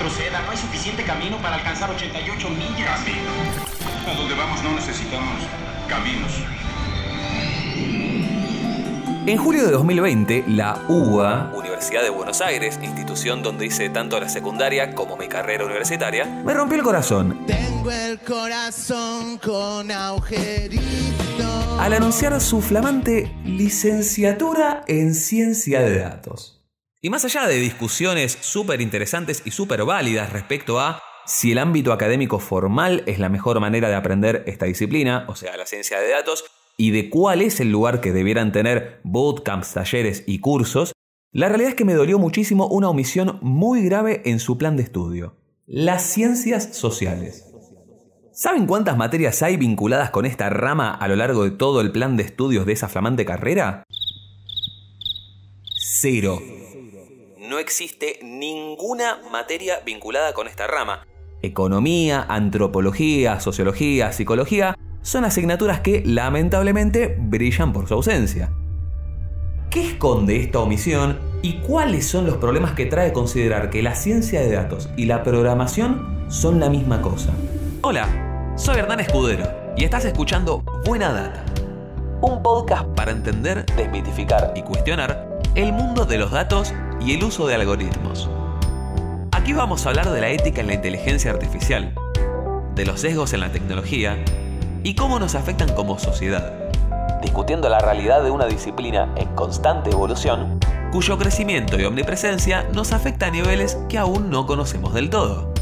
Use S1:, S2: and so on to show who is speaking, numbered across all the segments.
S1: retroceda. No hay suficiente camino para alcanzar 88 millas.
S2: Camino. A donde vamos no necesitamos caminos.
S3: En julio de 2020, la UBA, Universidad de Buenos Aires, institución donde hice tanto la secundaria como mi carrera universitaria, me rompió el corazón.
S4: Tengo el corazón con agujeritos.
S3: Al anunciar su flamante licenciatura en ciencia de datos. Y más allá de discusiones súper interesantes y súper válidas respecto a si el ámbito académico formal es la mejor manera de aprender esta disciplina, o sea, la ciencia de datos, y de cuál es el lugar que debieran tener bootcamps, talleres y cursos, la realidad es que me dolió muchísimo una omisión muy grave en su plan de estudio. Las ciencias sociales. ¿Saben cuántas materias hay vinculadas con esta rama a lo largo de todo el plan de estudios de esa flamante carrera? Cero. No existe ninguna materia vinculada con esta rama. Economía, antropología, sociología, psicología son asignaturas que lamentablemente brillan por su ausencia. ¿Qué esconde esta omisión y cuáles son los problemas que trae considerar que la ciencia de datos y la programación son la misma cosa? Hola, soy Hernán Escudero y estás escuchando Buena Data, un podcast para entender, desmitificar y cuestionar el mundo de los datos y el uso de algoritmos. Aquí vamos a hablar de la ética en la inteligencia artificial, de los sesgos en la tecnología y cómo nos afectan como sociedad, discutiendo la realidad de una disciplina en constante evolución, cuyo crecimiento y omnipresencia nos afecta a niveles que aún no conocemos del todo.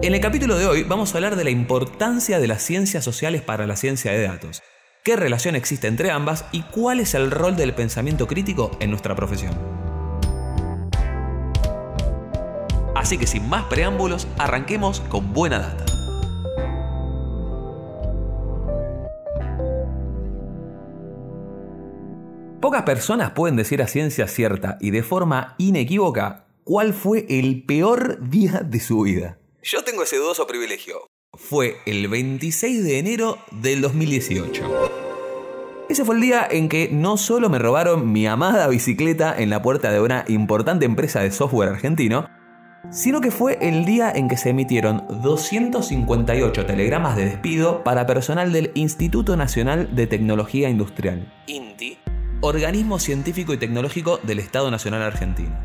S3: En el capítulo de hoy vamos a hablar de la importancia de las ciencias sociales para la ciencia de datos, qué relación existe entre ambas y cuál es el rol del pensamiento crítico en nuestra profesión. Así que sin más preámbulos, arranquemos con buena data. Pocas personas pueden decir a ciencia cierta y de forma inequívoca cuál fue el peor día de su vida. Yo tengo ese dudoso privilegio. Fue el 26 de enero del 2018. Ese fue el día en que no solo me robaron mi amada bicicleta en la puerta de una importante empresa de software argentino, sino que fue el día en que se emitieron 258 telegramas de despido para personal del Instituto Nacional de Tecnología Industrial, INTI, organismo científico y tecnológico del Estado Nacional Argentino.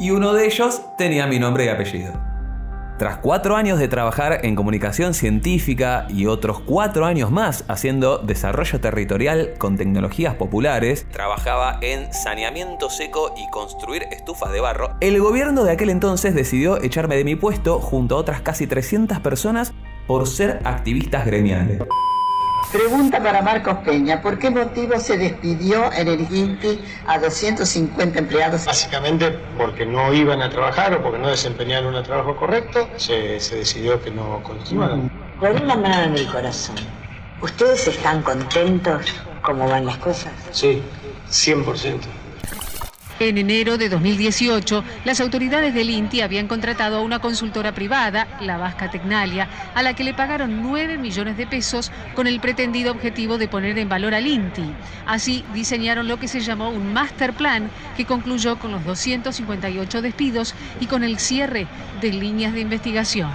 S3: Y uno de ellos tenía mi nombre y apellido. Tras cuatro años de trabajar en comunicación científica y otros cuatro años más haciendo desarrollo territorial con tecnologías populares, trabajaba en saneamiento seco y construir estufas de barro, el gobierno de aquel entonces decidió echarme de mi puesto junto a otras casi 300 personas por ser activistas gremiales.
S5: Pregunta para Marcos Peña, ¿por qué motivo se despidió en el INTI a 250 empleados?
S6: Básicamente porque no iban a trabajar o porque no desempeñaron un trabajo correcto, se, se decidió que no continuaran.
S5: Por una mano en el corazón, ¿ustedes están contentos cómo van las cosas?
S6: Sí, 100%.
S7: En enero de 2018, las autoridades del INTI habían contratado a una consultora privada, la Vasca Tecnalia, a la que le pagaron 9 millones de pesos con el pretendido objetivo de poner en valor al INTI. Así diseñaron lo que se llamó un master plan que concluyó con los 258 despidos y con el cierre de líneas de investigación.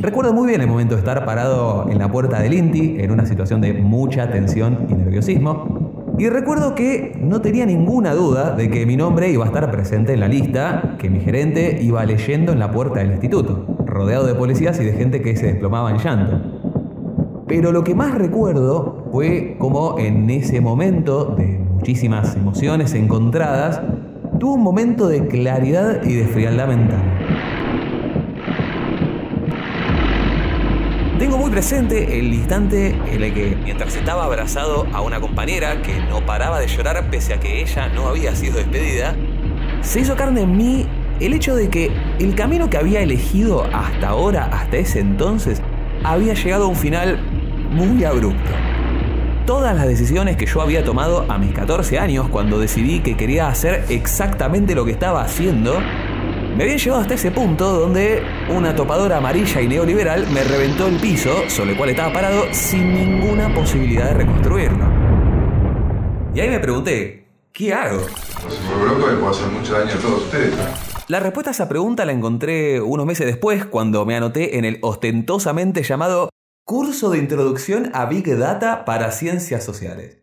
S3: Recuerdo muy bien el momento de estar parado en la puerta del INTI en una situación de mucha tensión y nerviosismo. Y recuerdo que no tenía ninguna duda de que mi nombre iba a estar presente en la lista que mi gerente iba leyendo en la puerta del instituto, rodeado de policías y de gente que se desplomaba en llanto. Pero lo que más recuerdo fue como en ese momento de muchísimas emociones encontradas, tuvo un momento de claridad y de frialdad mental. Tengo presente el instante en el que, mientras estaba abrazado a una compañera que no paraba de llorar pese a que ella no había sido despedida, se hizo carne en mí el hecho de que el camino que había elegido hasta ahora, hasta ese entonces, había llegado a un final muy abrupto. todas las decisiones que yo había tomado a mis 14 años cuando decidí que quería hacer exactamente lo que estaba haciendo, me habían llevado hasta ese punto donde una topadora amarilla y neoliberal me reventó el piso sobre el cual estaba parado sin ninguna posibilidad de reconstruirlo. Y ahí me pregunté, ¿qué hago?
S8: Si me le puedo hacer mucho daño a todos ustedes.
S3: La respuesta a esa pregunta la encontré unos meses después cuando me anoté en el ostentosamente llamado Curso de Introducción a Big Data para Ciencias Sociales.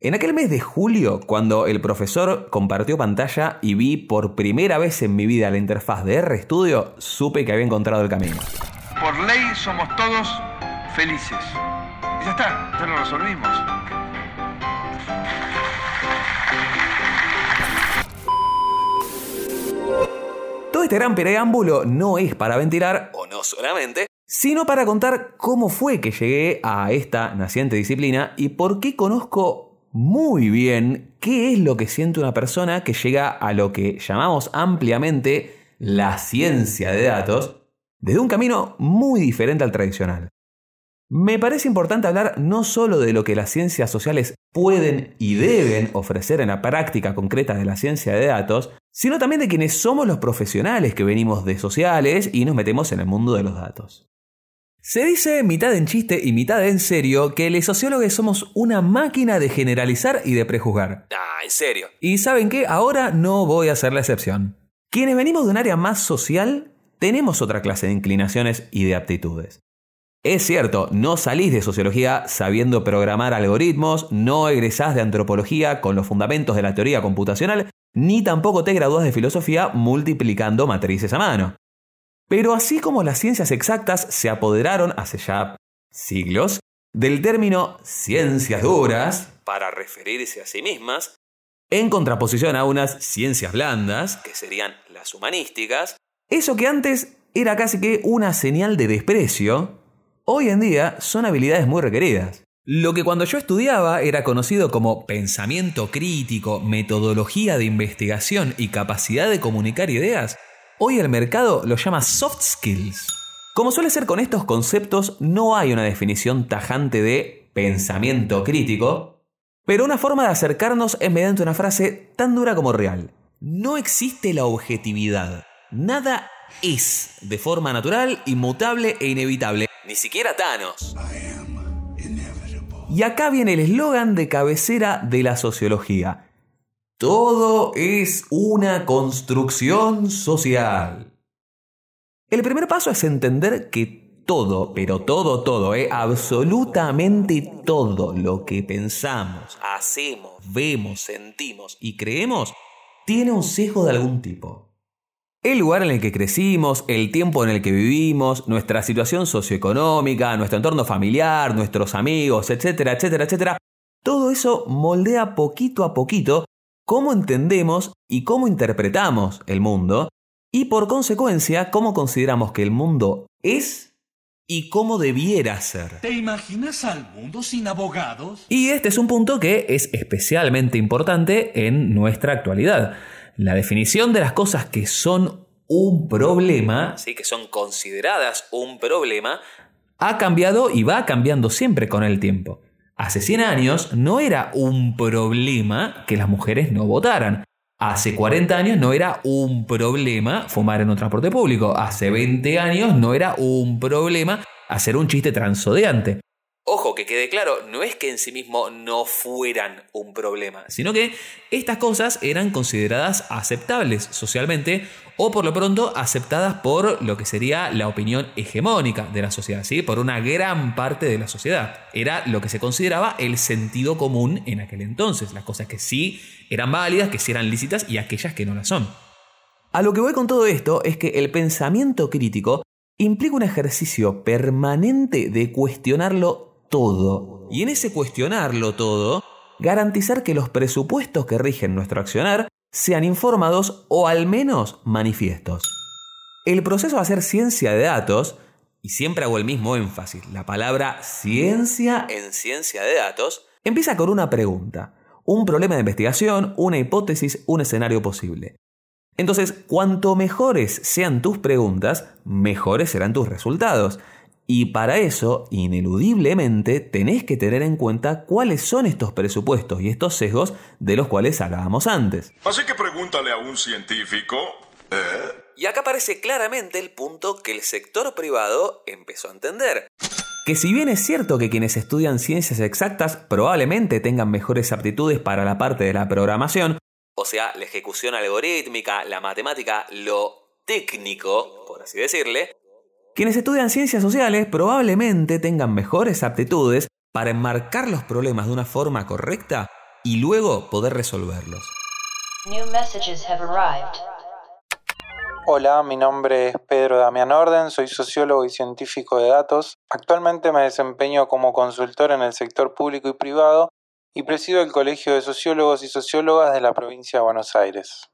S3: En aquel mes de julio, cuando el profesor compartió pantalla y vi por primera vez en mi vida la interfaz de RStudio, supe que había encontrado el camino.
S2: Por ley somos todos felices. Y ya está, ya lo resolvimos.
S3: Todo este gran preámbulo no es para ventilar, o no solamente, sino para contar cómo fue que llegué a esta naciente disciplina y por qué conozco muy bien qué es lo que siente una persona que llega a lo que llamamos ampliamente la ciencia de datos desde un camino muy diferente al tradicional. Me parece importante hablar no solo de lo que las ciencias sociales pueden y deben ofrecer en la práctica concreta de la ciencia de datos, sino también de quienes somos los profesionales que venimos de sociales y nos metemos en el mundo de los datos. Se dice mitad en chiste y mitad en serio que los sociólogos somos una máquina de generalizar y de prejuzgar. Ah, en serio. Y saben qué, ahora no voy a hacer la excepción. Quienes venimos de un área más social, tenemos otra clase de inclinaciones y de aptitudes. Es cierto, no salís de sociología sabiendo programar algoritmos, no egresás de antropología con los fundamentos de la teoría computacional, ni tampoco te gradúas de filosofía multiplicando matrices a mano. Pero así como las ciencias exactas se apoderaron hace ya siglos del término ciencias duras para referirse a sí mismas, en contraposición a unas ciencias blandas, que serían las humanísticas, eso que antes era casi que una señal de desprecio, hoy en día son habilidades muy requeridas. Lo que cuando yo estudiaba era conocido como pensamiento crítico, metodología de investigación y capacidad de comunicar ideas, Hoy el mercado lo llama soft skills. Como suele ser con estos conceptos, no hay una definición tajante de pensamiento crítico, pero una forma de acercarnos es mediante una frase tan dura como real. No existe la objetividad. Nada es de forma natural, inmutable e inevitable. Ni siquiera Thanos. Y acá viene el eslogan de cabecera de la sociología. Todo es una construcción social. El primer paso es entender que todo, pero todo, todo, eh, absolutamente todo lo que pensamos, hacemos, vemos, sentimos y creemos tiene un sesgo de algún tipo. El lugar en el que crecimos, el tiempo en el que vivimos, nuestra situación socioeconómica, nuestro entorno familiar, nuestros amigos, etcétera, etcétera, etcétera, todo eso moldea poquito a poquito cómo entendemos y cómo interpretamos el mundo y por consecuencia cómo consideramos que el mundo es y cómo debiera ser.
S1: ¿Te imaginas al mundo sin abogados?
S3: Y este es un punto que es especialmente importante en nuestra actualidad. La definición de las cosas que son un problema, sí, que son consideradas un problema, ha cambiado y va cambiando siempre con el tiempo. Hace 100 años no era un problema que las mujeres no votaran. Hace 40 años no era un problema fumar en un transporte público. Hace 20 años no era un problema hacer un chiste transodeante. Ojo, que quede claro, no es que en sí mismo no fueran un problema, sino que estas cosas eran consideradas aceptables socialmente o por lo pronto aceptadas por lo que sería la opinión hegemónica de la sociedad, ¿sí? por una gran parte de la sociedad. Era lo que se consideraba el sentido común en aquel entonces, las cosas que sí eran válidas, que sí eran lícitas y aquellas que no las son. A lo que voy con todo esto es que el pensamiento crítico implica un ejercicio permanente de cuestionarlo todo. Y en ese cuestionarlo todo, garantizar que los presupuestos que rigen nuestro accionar sean informados o al menos manifiestos. El proceso de hacer ciencia de datos, y siempre hago el mismo énfasis, la palabra ciencia en ciencia de datos, empieza con una pregunta, un problema de investigación, una hipótesis, un escenario posible. Entonces, cuanto mejores sean tus preguntas, mejores serán tus resultados. Y para eso, ineludiblemente, tenés que tener en cuenta cuáles son estos presupuestos y estos sesgos de los cuales hablábamos antes.
S9: Así que pregúntale a un científico. ¿eh?
S3: Y acá aparece claramente el punto que el sector privado empezó a entender. Que si bien es cierto que quienes estudian ciencias exactas probablemente tengan mejores aptitudes para la parte de la programación, o sea, la ejecución algorítmica, la matemática, lo técnico, por así decirle, quienes estudian ciencias sociales probablemente tengan mejores aptitudes para enmarcar los problemas de una forma correcta y luego poder resolverlos.
S10: Hola, mi nombre es Pedro Damián Orden, soy sociólogo y científico de datos. Actualmente me desempeño como consultor en el sector público y privado y presido el Colegio de Sociólogos y Sociólogas de la provincia de Buenos Aires.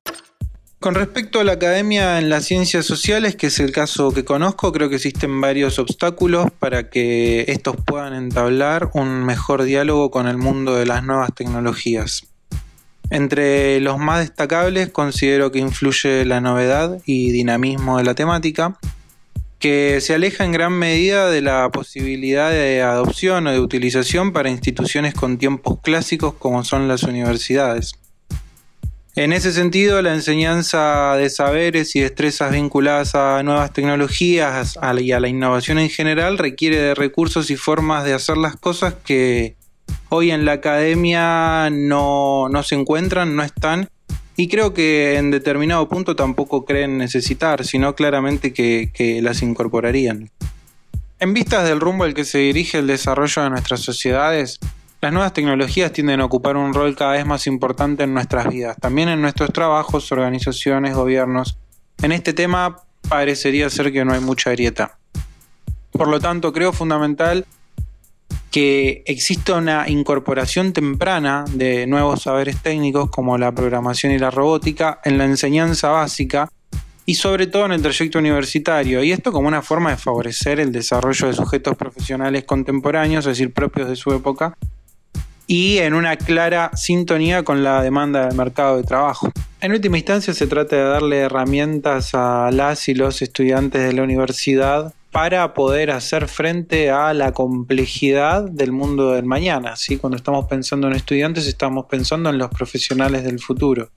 S10: Con respecto a la academia en las ciencias sociales, que es el caso que conozco, creo que existen varios obstáculos para que estos puedan entablar un mejor diálogo con el mundo de las nuevas tecnologías. Entre los más destacables considero que influye la novedad y dinamismo de la temática, que se aleja en gran medida de la posibilidad de adopción o de utilización para instituciones con tiempos clásicos como son las universidades. En ese sentido, la enseñanza de saberes y destrezas vinculadas a nuevas tecnologías y a la innovación en general requiere de recursos y formas de hacer las cosas que hoy en la academia no, se encuentran, no están y creo que en determinado punto tampoco creen necesitar, sino claramente que, que, las incorporarían. En vistas del rumbo al que se dirige el desarrollo de nuestras sociedades, las nuevas tecnologías tienden a ocupar un rol cada vez más importante en nuestras vidas, también en nuestros trabajos, organizaciones, gobiernos. En este tema parecería ser que no hay mucha grieta. Por lo tanto, creo fundamental que exista una incorporación temprana de nuevos saberes técnicos como la programación y la robótica en la enseñanza básica y sobre todo en el trayecto universitario, y esto como una forma de favorecer el desarrollo de sujetos profesionales contemporáneos, es decir, propios de su época, y en una clara sintonía con la demanda del mercado de trabajo. En última instancia se trata de darle herramientas a las y los estudiantes de la universidad para poder hacer frente a la complejidad del mundo del mañana. ¿sí? Cuando estamos pensando en estudiantes estamos pensando en los profesionales del futuro.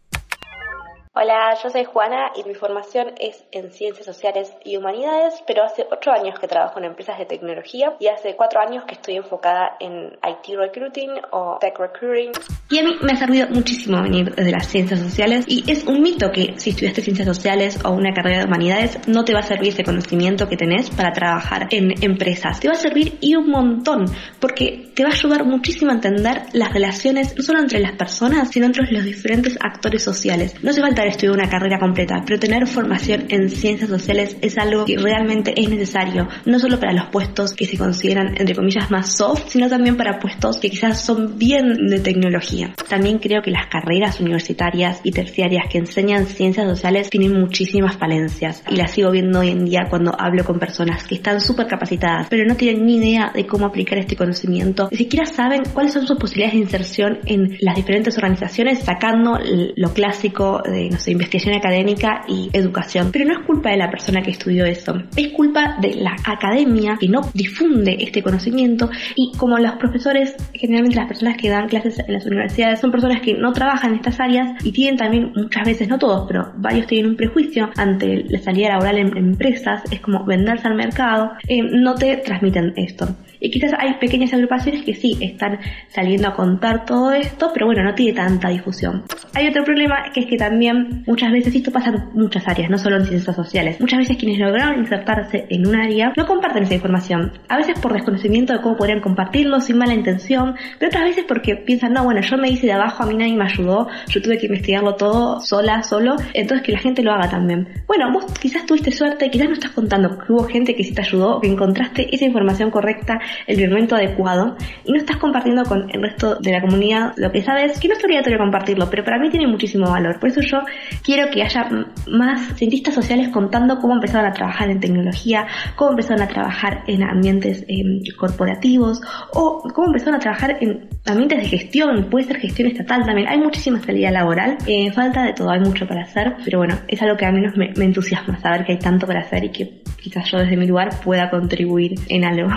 S11: Hola, yo soy Juana y mi formación es en Ciencias Sociales y Humanidades, pero hace ocho años que trabajo en empresas de tecnología y hace cuatro años que estoy enfocada en IT Recruiting o Tech Recruiting. Y a mí me ha servido muchísimo venir de las Ciencias Sociales y es un mito que si estudiaste Ciencias Sociales o una carrera de Humanidades no te va a servir ese conocimiento que tenés para trabajar en empresas. Te va a servir y un montón porque te va a ayudar muchísimo a entender las relaciones no solo entre las personas, sino entre los diferentes actores sociales. No se falta estudiar una carrera completa, pero tener formación en ciencias sociales es algo que realmente es necesario, no solo para los puestos que se consideran, entre comillas, más soft, sino también para puestos que quizás son bien de tecnología. También creo que las carreras universitarias y terciarias que enseñan ciencias sociales tienen muchísimas falencias y las sigo viendo hoy en día cuando hablo con personas que están súper capacitadas, pero no tienen ni idea de cómo aplicar este conocimiento, ni siquiera saben cuáles son sus posibilidades de inserción en las diferentes organizaciones, sacando lo clásico de no sé, investigación académica y educación. Pero no es culpa de la persona que estudió eso, es culpa de la academia que no difunde este conocimiento y como los profesores, generalmente las personas que dan clases en las universidades son personas que no trabajan en estas áreas y tienen también muchas veces, no todos, pero varios tienen un prejuicio ante la salida laboral en empresas, es como venderse al mercado, eh, no te transmiten esto. Y quizás hay pequeñas agrupaciones que sí están saliendo a contar todo esto, pero bueno, no tiene tanta difusión. Hay otro problema que es que también muchas veces esto pasa en muchas áreas, no solo en ciencias sociales. Muchas veces quienes lograron insertarse en un área no comparten esa información. A veces por desconocimiento de cómo podrían compartirlo, sin mala intención, pero otras veces porque piensan, no, bueno, yo me hice de abajo, a mí nadie me ayudó, yo tuve que investigarlo todo sola, solo, entonces que la gente lo haga también. Bueno, vos quizás tuviste suerte, quizás no estás contando que hubo gente que sí te ayudó, que encontraste esa información correcta el momento adecuado y no estás compartiendo con el resto de la comunidad lo que sabes, que no es obligatorio compartirlo, pero para mí tiene muchísimo valor. Por eso yo quiero que haya más cientistas sociales contando cómo empezaron a trabajar en tecnología, cómo empezaron a trabajar en ambientes em, corporativos o cómo empezaron a trabajar en ambientes de gestión, puede ser gestión estatal también. Hay muchísima salida laboral, eh, falta de todo, hay mucho para hacer, pero bueno, es algo que a mí me, me entusiasma saber que hay tanto para hacer y que quizás yo desde mi lugar pueda contribuir en algo.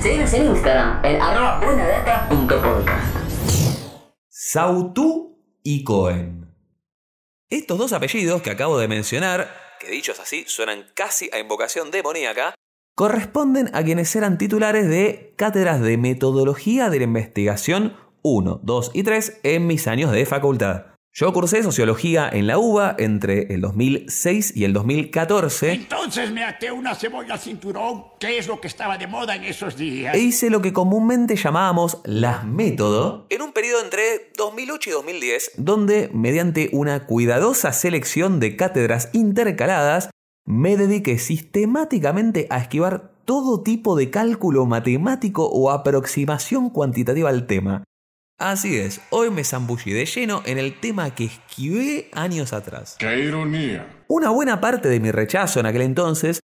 S12: Síguenos en Instagram, en arroba.
S3: Sautú y Cohen. Estos dos apellidos que acabo de mencionar, que dichos así suenan casi a invocación demoníaca, corresponden a quienes eran titulares de cátedras de metodología de la investigación 1, 2 y 3 en mis años de facultad. Yo cursé sociología en la UBA entre el 2006 y el 2014.
S13: Entonces me até una cebolla al cinturón, que es lo que estaba de moda en esos días.
S3: E hice lo que comúnmente llamábamos las método en un periodo entre 2008 y 2010, donde mediante una cuidadosa selección de cátedras intercaladas, me dediqué sistemáticamente a esquivar todo tipo de cálculo matemático o aproximación cuantitativa al tema Así es, hoy me zambullí de lleno en el tema que esquivé años atrás.
S9: ¡Qué ironía!
S3: Una buena parte de mi rechazo en aquel entonces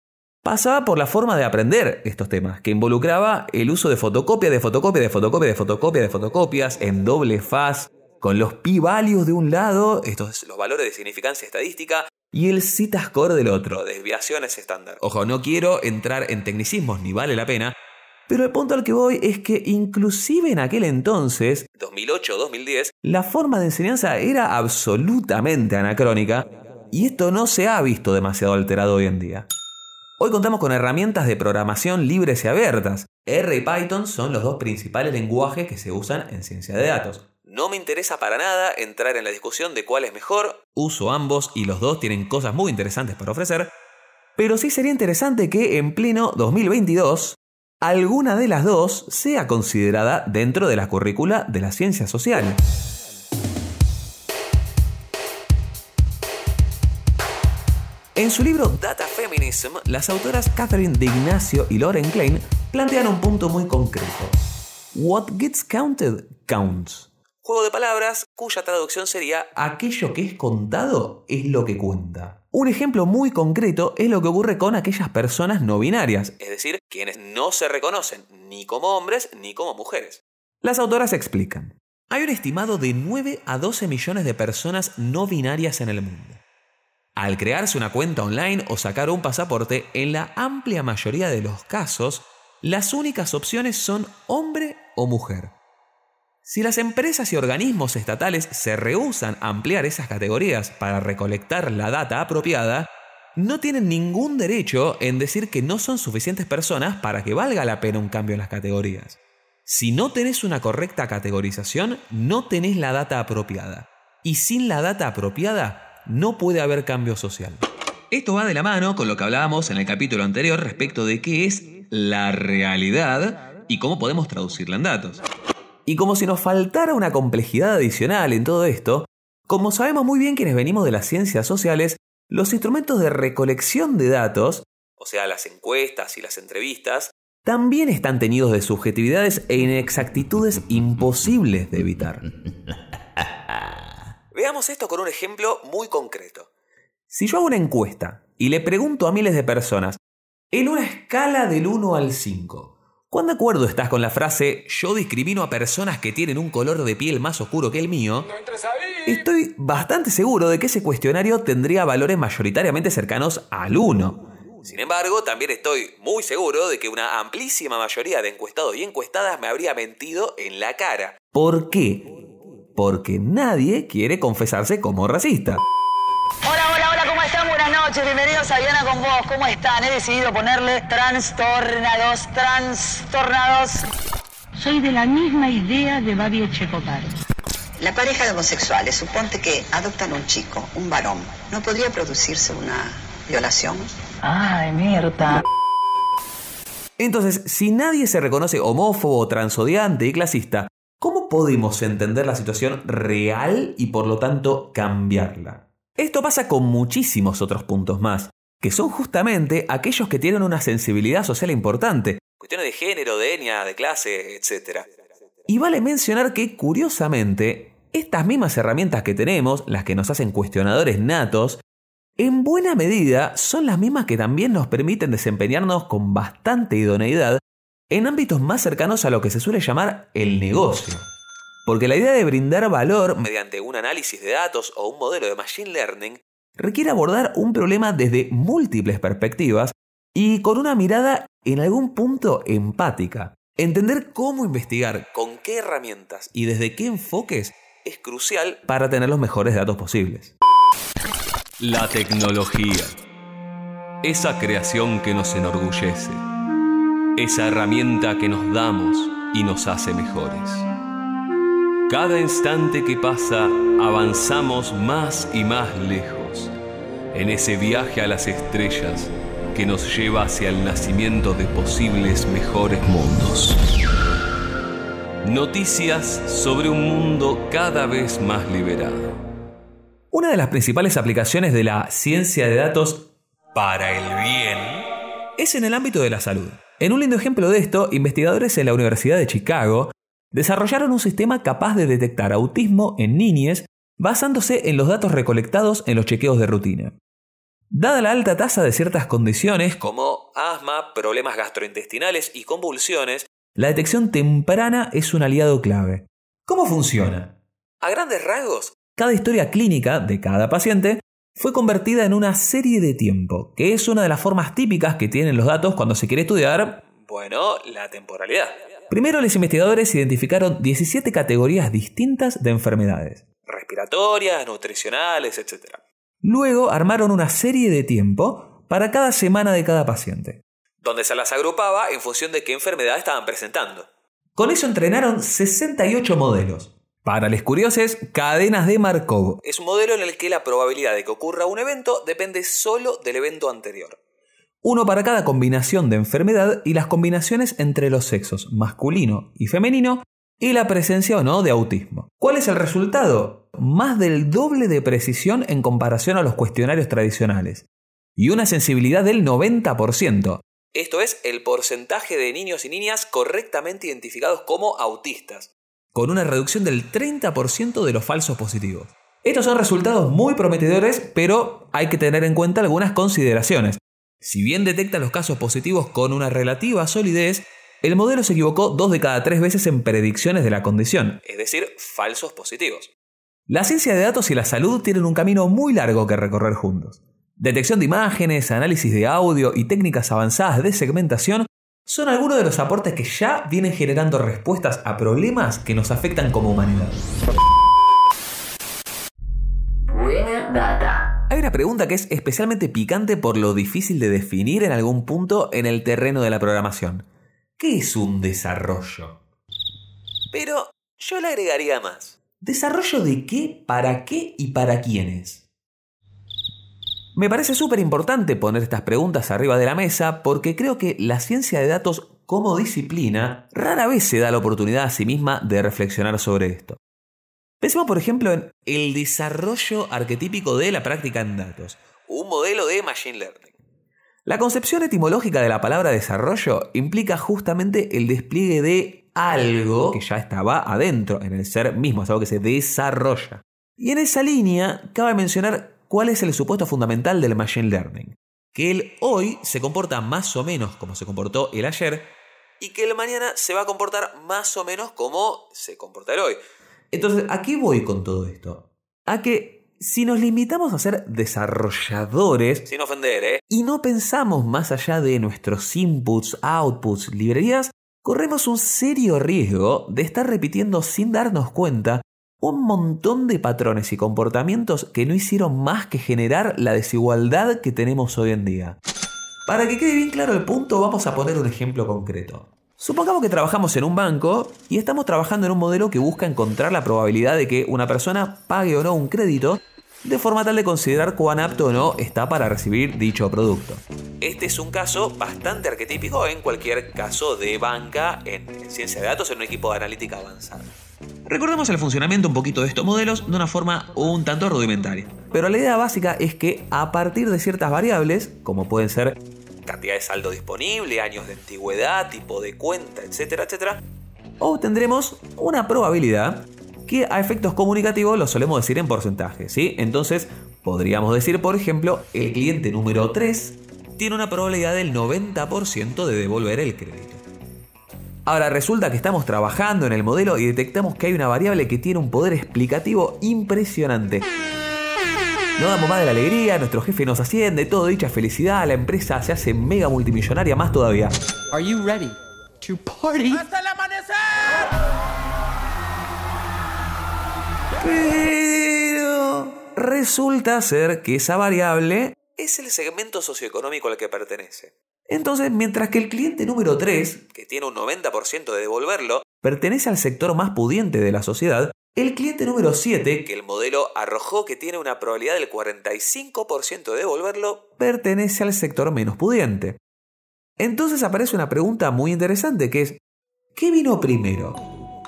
S3: pasaba por la forma de aprender estos temas, que involucraba el uso de fotocopia, de fotocopia, de fotocopia, de fotocopia, de fotocopias en doble faz, con los pi-values de un lado, estos los valores de significancia estadística, y el CITA-score del otro, desviaciones estándar. Ojo, no quiero entrar en tecnicismos, ni vale la pena, pero el punto al que voy es que inclusive en aquel entonces, 2008-2010, la forma de enseñanza era absolutamente anacrónica y esto no se ha visto demasiado alterado hoy en día. Hoy contamos con herramientas de programación libres y abiertas. R y Python son los dos principales lenguajes que se usan en ciencia de datos. No me interesa para nada entrar en la discusión de cuál es mejor, uso ambos y los dos tienen cosas muy interesantes para ofrecer, pero sí sería interesante que en pleno 2022 alguna de las dos sea considerada dentro de la currícula de las ciencias sociales. En su libro Data Feminism, las autoras Catherine de Ignacio y Lauren Klein plantean un punto muy concreto. What gets counted counts. Juego de palabras cuya traducción sería aquello que es contado es lo que cuenta. Un ejemplo muy concreto es lo que ocurre con aquellas personas no binarias, es decir, quienes no se reconocen ni como hombres ni como mujeres. Las autoras explican. Hay un estimado de 9 a 12 millones de personas no binarias en el mundo. Al crearse una cuenta online o sacar un pasaporte, en la amplia mayoría de los casos, las únicas opciones son hombre o mujer. Si las empresas y organismos estatales se rehúsan a ampliar esas categorías para recolectar la data apropiada, no tienen ningún derecho en decir que no son suficientes personas para que valga la pena un cambio en las categorías. Si no tenés una correcta categorización, no tenés la data apropiada. Y sin la data apropiada, no puede haber cambio social. Esto va de la mano con lo que hablábamos en el capítulo anterior respecto de qué es la realidad y cómo podemos traducirla en datos. Y como si nos faltara una complejidad adicional en todo esto, como sabemos muy bien quienes venimos de las ciencias sociales, los instrumentos de recolección de datos, o sea, las encuestas y las entrevistas, también están tenidos de subjetividades e inexactitudes imposibles de evitar. Veamos esto con un ejemplo muy concreto. Si yo hago una encuesta y le pregunto a miles de personas, en una escala del 1 al 5, ¿Cuán de acuerdo estás con la frase yo discrimino a personas que tienen un color de piel más oscuro que el mío? Estoy bastante seguro de que ese cuestionario tendría valores mayoritariamente cercanos al 1. Sin embargo, también estoy muy seguro de que una amplísima mayoría de encuestados y encuestadas me habría mentido en la cara. ¿Por qué? Porque nadie quiere confesarse como racista.
S14: Hola, hola, hola, ¿cómo están? Buenas noches, bienvenidos a Diana con vos. ¿Cómo están? He decidido ponerle trastornados, trastornados.
S15: Soy de la misma idea de Babi Echecopar.
S5: La pareja de homosexuales, suponte que adoptan un chico, un varón. ¿No podría producirse una violación?
S14: Ay, Mirta.
S3: Entonces, si nadie se reconoce homófobo, transodiante y clasista, ¿cómo podemos entender la situación real y por lo tanto cambiarla? Esto pasa con muchísimos otros puntos más, que son justamente aquellos que tienen una sensibilidad social importante, cuestiones de género, de etnia, de clase, etc. Y vale mencionar que, curiosamente, estas mismas herramientas que tenemos, las que nos hacen cuestionadores natos, en buena medida son las mismas que también nos permiten desempeñarnos con bastante idoneidad en ámbitos más cercanos a lo que se suele llamar el negocio. Porque la idea de brindar valor mediante un análisis de datos o un modelo de machine learning requiere abordar un problema desde múltiples perspectivas y con una mirada en algún punto empática. Entender cómo investigar, con qué herramientas y desde qué enfoques es crucial para tener los mejores datos posibles. La tecnología. Esa creación que nos enorgullece. Esa herramienta que nos damos y nos hace mejores. Cada instante que pasa avanzamos más y más lejos en ese viaje a las estrellas que nos lleva hacia el nacimiento de posibles mejores mundos. Noticias sobre un mundo cada vez más liberado. Una de las principales aplicaciones de la ciencia de datos para el bien es en el ámbito de la salud. En un lindo ejemplo de esto, investigadores en la Universidad de Chicago desarrollaron un sistema capaz de detectar autismo en niñes basándose en los datos recolectados en los chequeos de rutina. Dada la alta tasa de ciertas condiciones como asma, problemas gastrointestinales y convulsiones, la detección temprana es un aliado clave. ¿Cómo funciona? A grandes rasgos, cada historia clínica de cada paciente fue convertida en una serie de tiempo, que es una de las formas típicas que tienen los datos cuando se quiere estudiar, bueno, la temporalidad. Primero los investigadores identificaron 17 categorías distintas de enfermedades, respiratorias, nutricionales, etc. Luego armaron una serie de tiempo para cada semana de cada paciente, donde se las agrupaba en función de qué enfermedad estaban presentando. Con eso entrenaron 68 modelos, para los curiosos, cadenas de Markov es un modelo en el que la probabilidad de que ocurra un evento depende solo del evento anterior. Uno para cada combinación de enfermedad y las combinaciones entre los sexos masculino y femenino y la presencia o no de autismo. ¿Cuál es el resultado? Más del doble de precisión en comparación a los cuestionarios tradicionales y una sensibilidad del 90%. Esto es el porcentaje de niños y niñas correctamente identificados como autistas, con una reducción del 30% de los falsos positivos. Estos son resultados muy prometedores, pero hay que tener en cuenta algunas consideraciones. Si bien detecta los casos positivos con una relativa solidez, el modelo se equivocó dos de cada tres veces en predicciones de la condición, es decir, falsos positivos. La ciencia de datos y la salud tienen un camino muy largo que recorrer juntos. Detección de imágenes, análisis de audio y técnicas avanzadas de segmentación son algunos de los aportes que ya vienen generando respuestas a problemas que nos afectan como humanidad. Hay una pregunta que es especialmente picante por lo difícil de definir en algún punto en el terreno de la programación. ¿Qué es un desarrollo? Pero yo le agregaría más. ¿Desarrollo de qué, para qué y para quiénes? Me parece súper importante poner estas preguntas arriba de la mesa porque creo que la ciencia de datos como disciplina rara vez se da la oportunidad a sí misma de reflexionar sobre esto. Pensemos por ejemplo en el desarrollo arquetípico de la práctica en datos, un modelo de Machine Learning. La concepción etimológica de la palabra desarrollo implica justamente el despliegue de algo que ya estaba adentro en el ser mismo, es algo que se desarrolla. Y en esa línea cabe mencionar cuál es el supuesto fundamental del Machine Learning. Que el hoy se comporta más o menos como se comportó el ayer y que el mañana se va a comportar más o menos como se comporta el hoy. Entonces, ¿a qué voy con todo esto? A que si nos limitamos a ser desarrolladores, sin ofender, ¿eh? y no pensamos más allá de nuestros inputs, outputs, librerías, corremos un serio riesgo de estar repitiendo sin darnos cuenta un montón de patrones y comportamientos que no hicieron más que generar la desigualdad que tenemos hoy en día. Para que quede bien claro el punto, vamos a poner un ejemplo concreto. Supongamos que trabajamos en un banco y estamos trabajando en un modelo que busca encontrar la probabilidad de que una persona pague o no un crédito de forma tal de considerar cuán apto o no está para recibir dicho producto. Este es un caso bastante arquetípico en cualquier caso de banca en, ciencia de datos en un equipo de analítica avanzada. Recordemos el funcionamiento un poquito de estos modelos de una forma un tanto rudimentaria. Pero la idea básica es que a partir de ciertas variables, como pueden ser cantidad de saldo disponible, años de antigüedad, tipo de cuenta, etcétera, etcétera, obtendremos una probabilidad que a efectos comunicativos lo solemos decir en porcentaje, ¿sí? Entonces, podríamos decir, por ejemplo, el cliente número 3 tiene una probabilidad del 90% de devolver el crédito. Ahora resulta que estamos trabajando en el modelo y detectamos que hay una variable que tiene un poder explicativo impresionante. Nos damos más de la alegría, nuestro jefe nos asciende, todo dicha felicidad, la empresa se hace mega multimillonaria más todavía.
S16: Are you ready to party?
S4: ¡Hasta el amanecer!
S3: Pero resulta ser que esa variable es el segmento socioeconómico al que pertenece. Entonces, mientras que el cliente número 3, que tiene un 90% de devolverlo, pertenece al sector más pudiente de la sociedad, el cliente número 7, que el modelo arrojó que tiene una probabilidad del 45% de devolverlo, pertenece al sector menos pudiente. Entonces aparece una pregunta muy interesante que es, ¿qué vino primero?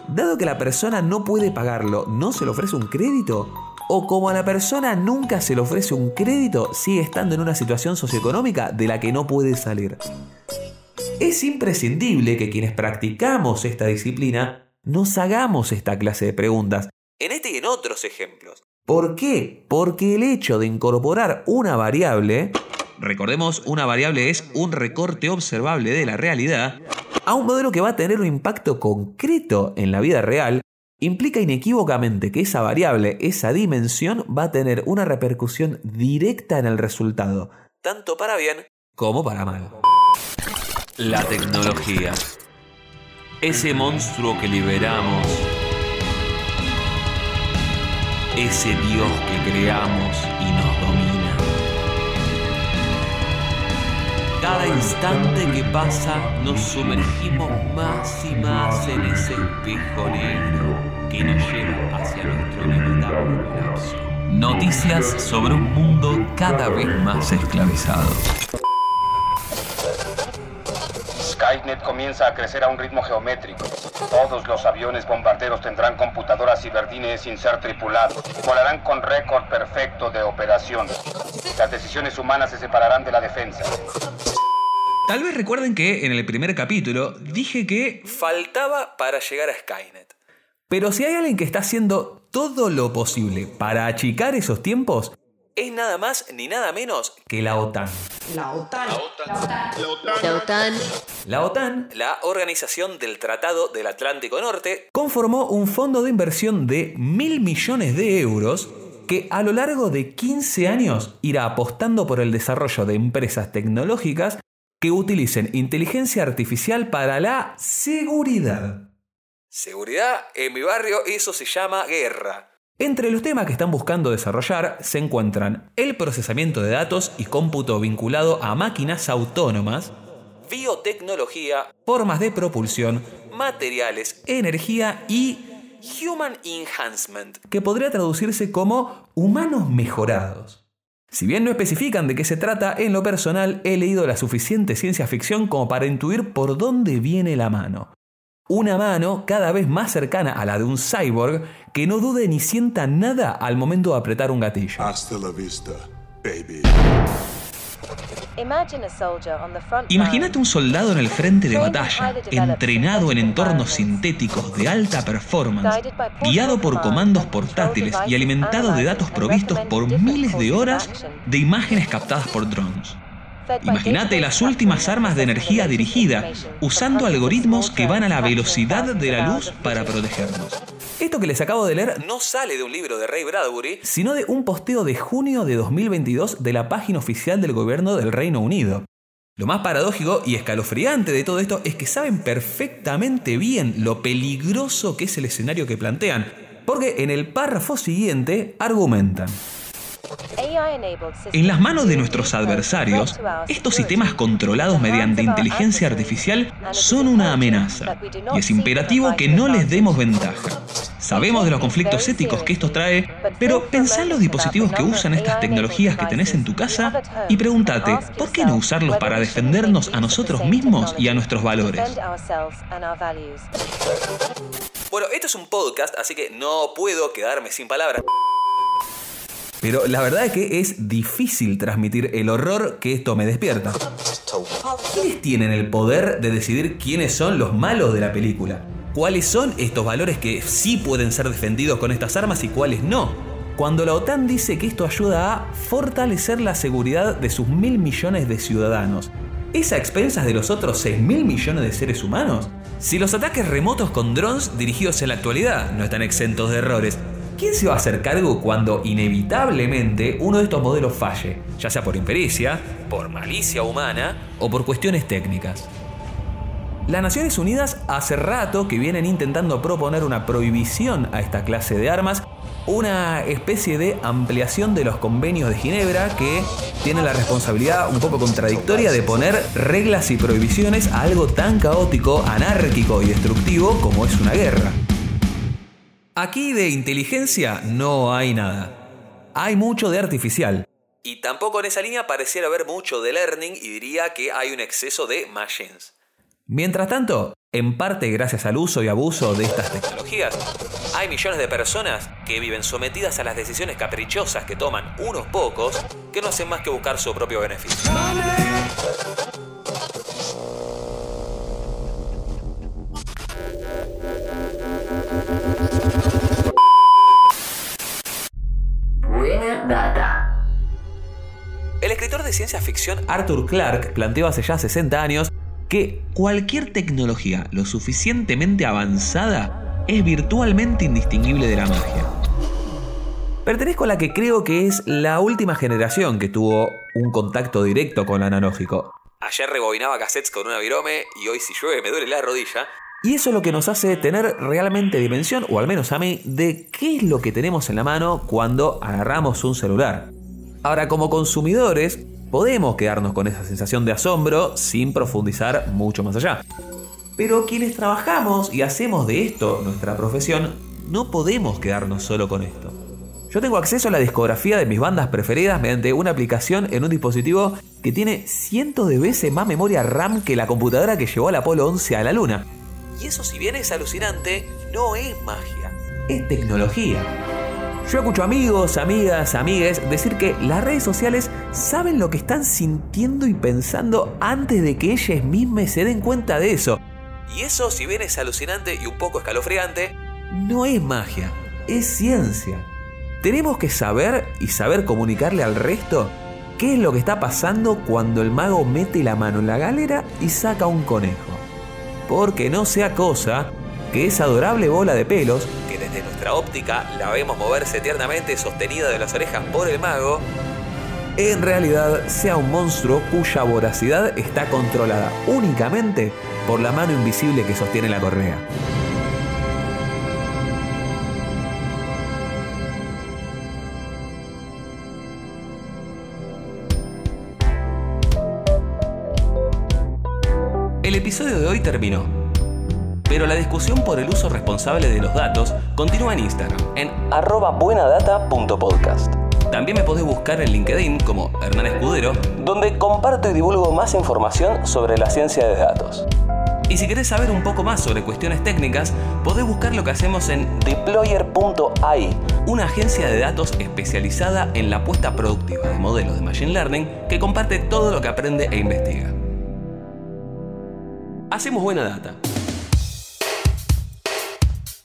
S3: Dado que la persona no puede pagarlo, ¿no se le ofrece un crédito? ¿O como a la persona nunca se le ofrece un crédito, sigue estando en una situación socioeconómica de la que no puede salir? Es imprescindible que quienes practicamos esta disciplina nos hagamos esta clase de preguntas, en este y en otros ejemplos. ¿Por qué? Porque el hecho de incorporar una variable, recordemos, una variable es un recorte observable de la realidad, a un modelo que va a tener un impacto concreto en la vida real, implica inequívocamente que esa variable, esa dimensión, va a tener una repercusión directa en el resultado, tanto para bien como para mal. La tecnología. Ese monstruo que liberamos. Ese Dios que creamos y nos domina. Cada instante que pasa nos sumergimos más y más en ese espejo negro que nos lleva hacia nuestro inevitable colapso. Noticias sobre un mundo cada vez más esclavizado.
S17: Skynet comienza a crecer a un ritmo geométrico. Todos los aviones bombarderos tendrán computadoras ciberdines sin ser tripulados. Volarán con récord perfecto de operación. Las decisiones humanas se separarán de la defensa.
S3: Tal vez recuerden que en el primer capítulo dije que faltaba para llegar a Skynet. Pero si hay alguien que está haciendo todo lo posible para achicar esos tiempos, es nada más ni nada menos que la OTAN.
S4: La OTAN.
S3: La
S4: OTAN.
S3: La OTAN, la Organización del Tratado del Atlántico Norte, conformó un fondo de inversión de mil millones de euros que a lo largo de 15 años irá apostando por el desarrollo de empresas tecnológicas que utilicen inteligencia artificial para la seguridad. Seguridad, en mi barrio eso se llama guerra. Entre los temas que están buscando desarrollar se encuentran el procesamiento de datos y cómputo vinculado a máquinas autónomas, biotecnología, formas de propulsión, materiales, energía y Human Enhancement, que podría traducirse como humanos mejorados. Si bien no especifican de qué se trata, en lo personal he leído la suficiente ciencia ficción como para intuir por dónde viene la mano. Una mano cada vez más cercana a la de un cyborg que no dude ni sienta nada al momento de apretar un gatillo.
S8: Hasta la vista, baby.
S3: Imagínate un soldado en el frente de batalla, entrenado en entornos sintéticos de alta performance, guiado por comandos portátiles y alimentado de datos provistos por miles de horas de imágenes captadas por drones. Imagínate las últimas armas de energía dirigida, usando algoritmos que van a la velocidad de la luz para protegernos. Esto que les acabo de leer no sale de un libro de Ray Bradbury, sino de un posteo de junio de 2022 de la página oficial del gobierno del Reino Unido. Lo más paradójico y escalofriante de todo esto es que saben perfectamente bien lo peligroso que es el escenario que plantean, porque en el párrafo siguiente argumentan. En las manos de nuestros adversarios, estos sistemas controlados mediante inteligencia artificial son una amenaza y es imperativo que no les demos ventaja. Sabemos de los conflictos éticos que esto trae, pero pensá en los dispositivos que usan estas tecnologías que tenés en tu casa y pregúntate, ¿por qué no usarlos para defendernos a nosotros mismos y a nuestros valores? Bueno, esto es un podcast, así que no puedo quedarme sin palabras. Pero la verdad es que es difícil transmitir el horror que esto me despierta. ¿Quiénes tienen el poder de decidir quiénes son los malos de la película? ¿Cuáles son estos valores que sí pueden ser defendidos con estas armas y cuáles no? Cuando la OTAN dice que esto ayuda a fortalecer la seguridad de sus mil millones de ciudadanos, ¿es a expensas de los otros 6 mil millones de seres humanos? Si los ataques remotos con drones dirigidos en la actualidad no están exentos de errores, ¿quién se va a hacer cargo cuando inevitablemente uno de estos modelos falle? Ya sea por impericia, por malicia humana o por cuestiones técnicas. Las Naciones Unidas hace rato que vienen intentando proponer una prohibición a esta clase de armas, una especie de ampliación de los convenios de Ginebra que tiene la responsabilidad un poco contradictoria de poner reglas y prohibiciones a algo tan caótico, anárquico y destructivo como es una guerra. Aquí de inteligencia no hay nada. Hay mucho de artificial. Y tampoco en esa línea pareciera haber mucho de learning y diría que hay un exceso de machines. Mientras tanto, en parte gracias al uso y abuso de estas tecnologías, hay millones de personas que viven sometidas a las decisiones caprichosas que toman unos pocos que no hacen más que buscar su propio beneficio. Escritor de ciencia ficción Arthur Clarke planteó hace ya 60 años que cualquier tecnología lo suficientemente avanzada es virtualmente indistinguible de la magia. Pertenezco a la que creo que es la última generación que tuvo un contacto directo con lo analógico. Ayer rebobinaba cassettes con una virome y hoy si llueve me duele la rodilla. Y eso es lo que nos hace tener realmente dimensión, o al menos a mí, de qué es lo que tenemos en la mano cuando agarramos un celular. Ahora, como consumidores, podemos quedarnos con esa sensación de asombro sin profundizar mucho más allá. Pero quienes trabajamos y hacemos de esto nuestra profesión, no podemos quedarnos solo con esto. Yo tengo acceso a la discografía de mis bandas preferidas mediante una aplicación en un dispositivo que tiene cientos de veces más memoria RAM que la computadora que llevó al Apolo 11 a la Luna. Y eso si bien es alucinante, no es magia, es tecnología. Yo escucho amigos, amigas, amigues decir que las redes sociales saben lo que están sintiendo y pensando antes de que ellas mismas se den cuenta de eso. Y eso, si bien es alucinante y un poco escalofriante, no es magia, es ciencia. Tenemos que saber y saber comunicarle al resto qué es lo que está pasando cuando el mago mete la mano en la galera y saca un conejo. Porque no sea cosa que esa adorable bola de pelos, desde nuestra óptica la vemos moverse tiernamente sostenida de las orejas por el mago, en realidad sea un monstruo cuya voracidad está controlada únicamente por la mano invisible que sostiene la correa. El episodio de hoy terminó, pero la discusión por el uso responsable de los datos continúa en Instagram, en arroba buenadata.podcast. También me podés buscar en LinkedIn como Hernán Escudero, donde comparto y divulgo más información sobre la ciencia de datos. Y si querés saber un poco más sobre cuestiones técnicas, podés buscar lo que hacemos en Deployer.ai, una agencia de datos especializada en la puesta productiva de modelos de Machine Learning que comparte todo lo que aprende e investiga. Hacemos buena data.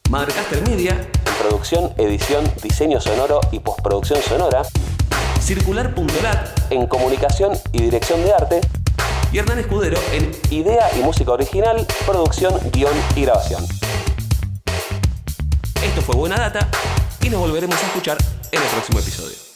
S3: Marcaster Media, producción, edición, diseño sonoro y postproducción sonora. Circular.lat, en comunicación y dirección de arte. Y Hernán Escudero en idea y música original, producción, guion y grabación. Esto fue Buena Data y nos volveremos a escuchar en el próximo episodio.